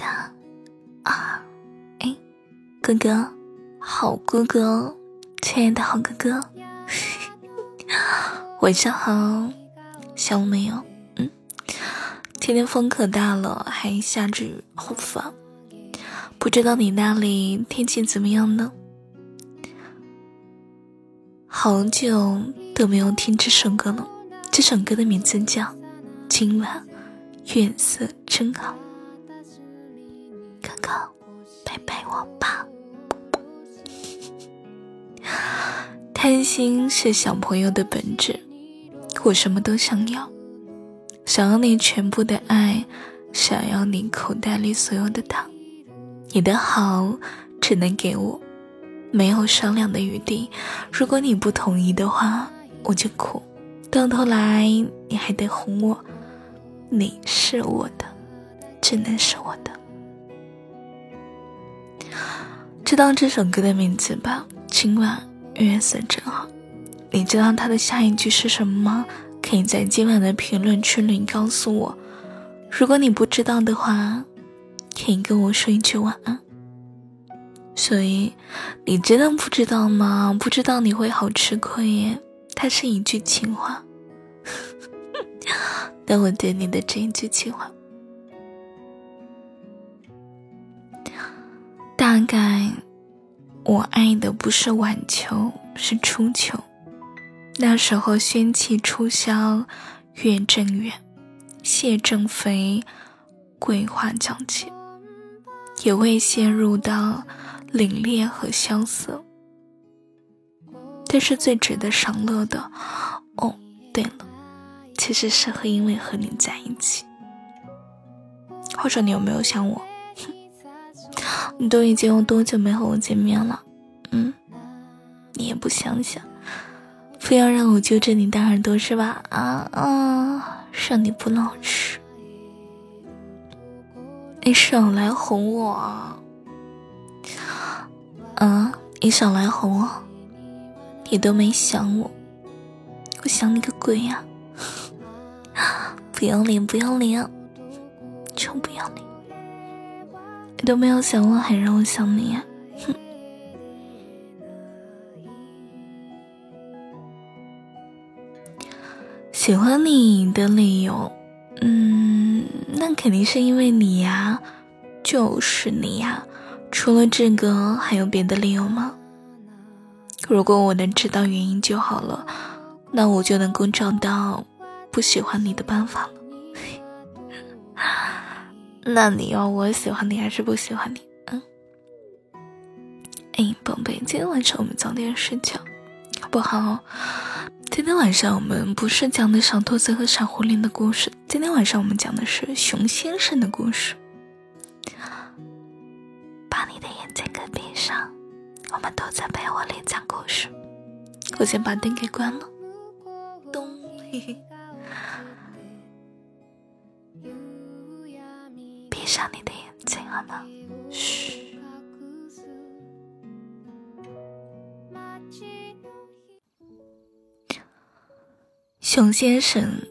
三二，哎，哥哥，好哥哥，亲爱的好哥哥，晚上好，想我没有？嗯，今天风可大了，还下着雨，好烦。不知道你那里天气怎么样呢？好久都没有听这首歌了，这首歌的名字叫《今晚月色真好》。哥，陪陪我吧。贪心是小朋友的本质，我什么都想要，想要你全部的爱，想要你口袋里所有的糖。你的好只能给我，没有商量的余地。如果你不同意的话，我就哭。到头来你还得哄我。你是我的，只能是我的。知道这首歌的名字吧？今晚月色真好。你知道它的下一句是什么吗？可以在今晚的评论区里告诉我。如果你不知道的话。可以跟我说一句晚安。所以，你真的不知道吗？不知道你会好吃亏耶。它是一句情话。但我对你的这一句情话，大概我爱的不是晚秋，是初秋。那时候轩气初消，月正圆，蟹正肥，桂花将起。也未陷入到凛冽和萧瑟，但是最值得赏乐的，哦，对了，其实是和因为和你在一起。或者你有没有想我？你都已经有多久没和我见面了？嗯，你也不想想，非要让我揪着你的耳朵是吧？啊啊，让你不老实。你少来哄我，啊！你少来哄我，你都没想我，我想你个鬼呀！不要脸，不要脸，臭不要脸！你都没有想我，还让我想你，哼！喜欢你的理由，嗯。那肯定是因为你呀，就是你呀。除了这个，还有别的理由吗？如果我能知道原因就好了，那我就能够找到不喜欢你的办法了。那你要我喜欢你还是不喜欢你？嗯。哎，宝贝，今天晚上我们早点睡觉，好不好？今天晚上我们不是讲的小兔子和小狐狸的故事，今天晚上我们讲的是熊先生的故事。把你的眼睛给闭上，我们都在被窝里讲故事。我先把灯给关了。咚，上你的眼睛好吗？嘘。熊先生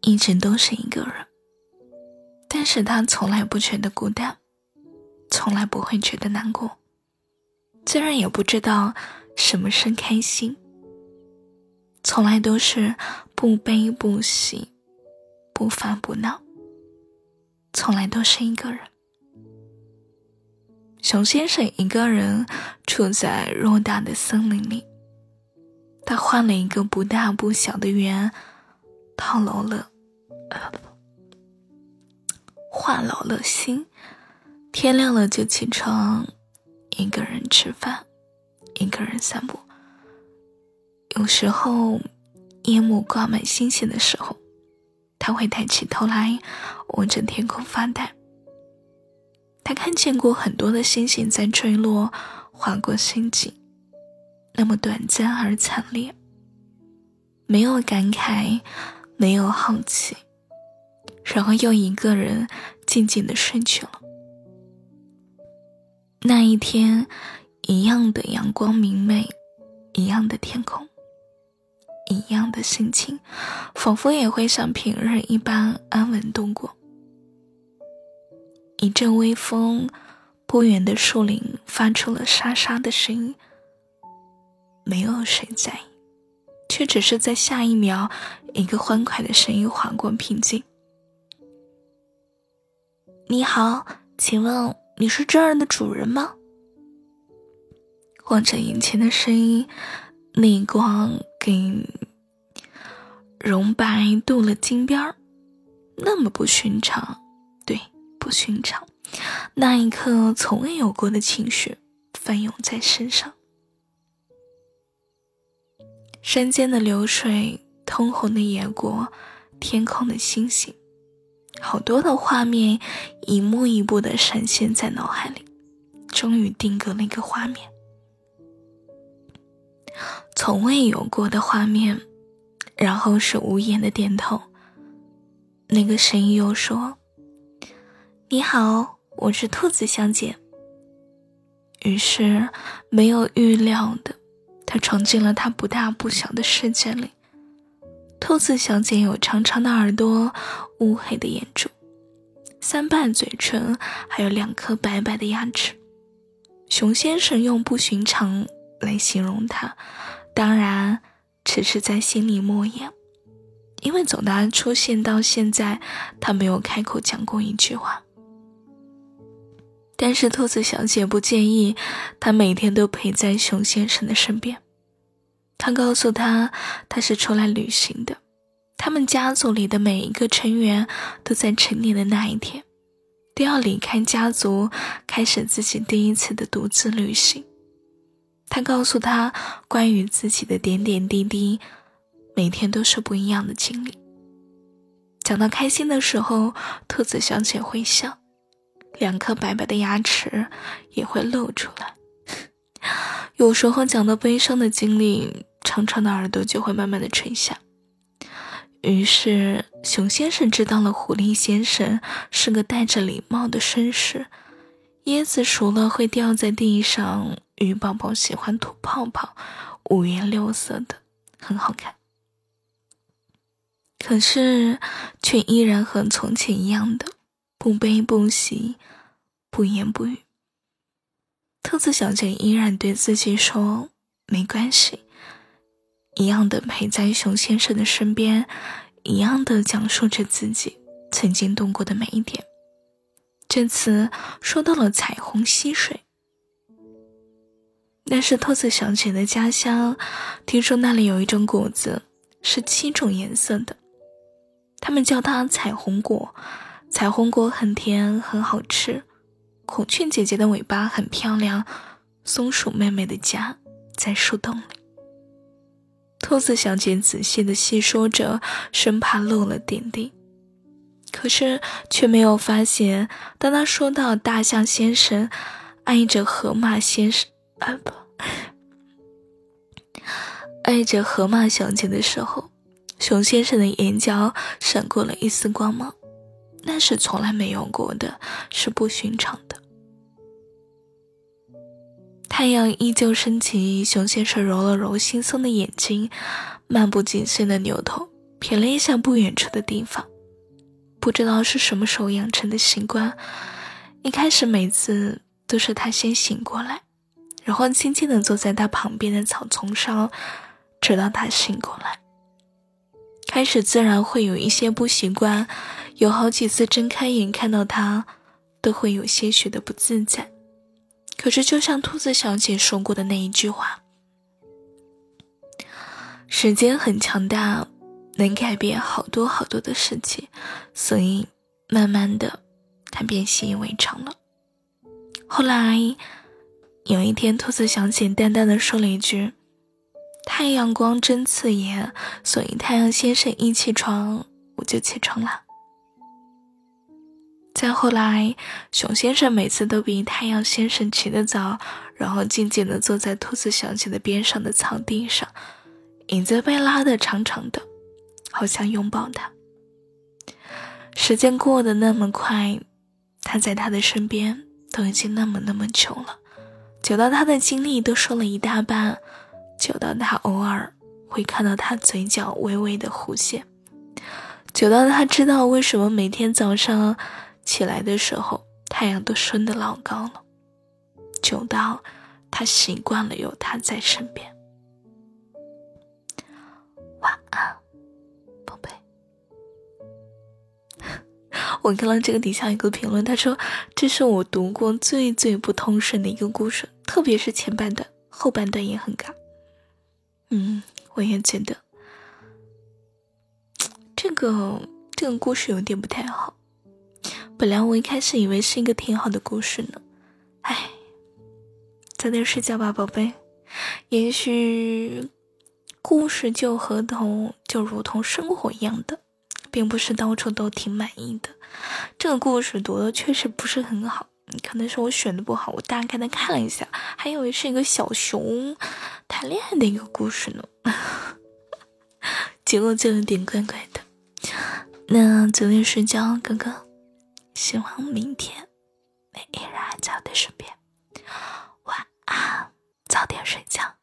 一直都是一个人，但是他从来不觉得孤单，从来不会觉得难过，自然也不知道什么是开心，从来都是不悲不喜，不烦不闹，从来都是一个人。熊先生一个人住在偌大的森林里。他画了一个不大不小的圆，套牢了，画牢了心。天亮了就起床，一个人吃饭，一个人散步。有时候夜幕挂满星星的时候，他会抬起头来望着天空发呆。他看见过很多的星星在坠落，划过心境。那么短暂而惨烈，没有感慨，没有好奇，然后又一个人静静的睡去了。那一天，一样的阳光明媚，一样的天空，一样的心情，仿佛也会像平日一般安稳度过。一阵微风，不远的树林发出了沙沙的声音。没有谁在意，却只是在下一秒，一个欢快的声音划过平静。你好，请问你是这儿的主人吗？望着眼前的声音，逆光给容白镀了金边儿，那么不寻常，对，不寻常。那一刻，从未有过的情绪翻涌在身上。山间的流水，通红的野果，天空的星星，好多的画面，一幕一幕的闪现在脑海里，终于定格了一个画面。从未有过的画面，然后是无言的点头。那个声音又说：“你好，我是兔子小姐。”于是没有预料的，他闯进了他不大不小的世界里。兔子小姐有长长的耳朵，乌黑的眼珠，三瓣嘴唇，还有两颗白白的牙齿。熊先生用不寻常来形容他。当然，只是在心里默言，因为从他出现到现在，他没有开口讲过一句话。但是兔子小姐不介意，她每天都陪在熊先生的身边。她告诉他，他是出来旅行的，他们家族里的每一个成员都在成年的那一天，都要离开家族，开始自己第一次的独自旅行。他告诉他关于自己的点点滴滴，每天都是不一样的经历。讲到开心的时候，兔子小姐会笑，两颗白白的牙齿也会露出来；有时候讲到悲伤的经历，长长的耳朵就会慢慢的垂下。于是，熊先生知道了狐狸先生是个戴着礼帽的绅士。椰子熟了会掉在地上。鱼宝宝喜欢吐泡泡，五颜六色的，很好看。可是，却依然和从前一样的不悲不喜，不言不语。兔子小姐依然对自己说：“没关系。”一样的陪在熊先生的身边，一样的讲述着自己曾经度过的每一天。这次说到了彩虹溪水。那是兔子小姐的家乡，听说那里有一种果子是七种颜色的，他们叫它彩虹果。彩虹果很甜，很好吃。孔雀姐姐的尾巴很漂亮，松鼠妹妹的家在树洞里。兔子小姐仔细的细说着，生怕漏了点滴，可是却没有发现，当他说到大象先生爱着河马先生。啊不，爱着河马小姐的时候，熊先生的眼角闪过了一丝光芒，那是从来没有过的，是不寻常的。太阳依旧升起，熊先生揉了揉惺忪的眼睛，漫不经心的扭头瞥了一下不远处的地方，不知道是什么时候养成的习惯，一开始每次都是他先醒过来。然后轻轻地坐在他旁边的草丛上，直到他醒过来。开始自然会有一些不习惯，有好几次睁开眼看到他，都会有些许的不自在。可是就像兔子小姐说过的那一句话：“时间很强大，能改变好多好多的事情。”所以慢慢的，他便习以为常了。后来。有一天，兔子小姐淡淡的说了一句：“太阳光真刺眼，所以太阳先生一起床，我就起床了。”再后来，熊先生每次都比太阳先生起得早，然后静静的坐在兔子小姐的边上的草地上，影子被拉得长长的，好想拥抱他。时间过得那么快，他在他的身边都已经那么那么久了。久到他的经历都说了一大半，久到他偶尔会看到他嘴角微微的弧线，久到他知道为什么每天早上起来的时候太阳都升得老高了，久到他习惯了有他在身边。晚安，我看到这个底下有个评论，他说这是我读过最最不通顺的一个故事，特别是前半段，后半段也很尬。嗯，我也觉得这个这个故事有点不太好。本来我一开始以为是一个挺好的故事呢，哎，早点睡觉吧，宝贝。也许故事就和同就如同生活一样的，并不是到处都挺满意的。这个故事读的确实不是很好。可能是我选的不好，我大概的看了一下，还以为是一个小熊谈恋爱的一个故事呢，结果就有点怪怪的。那早点睡觉，哥哥，希望明天你依然在我的身边。晚安，早点睡觉。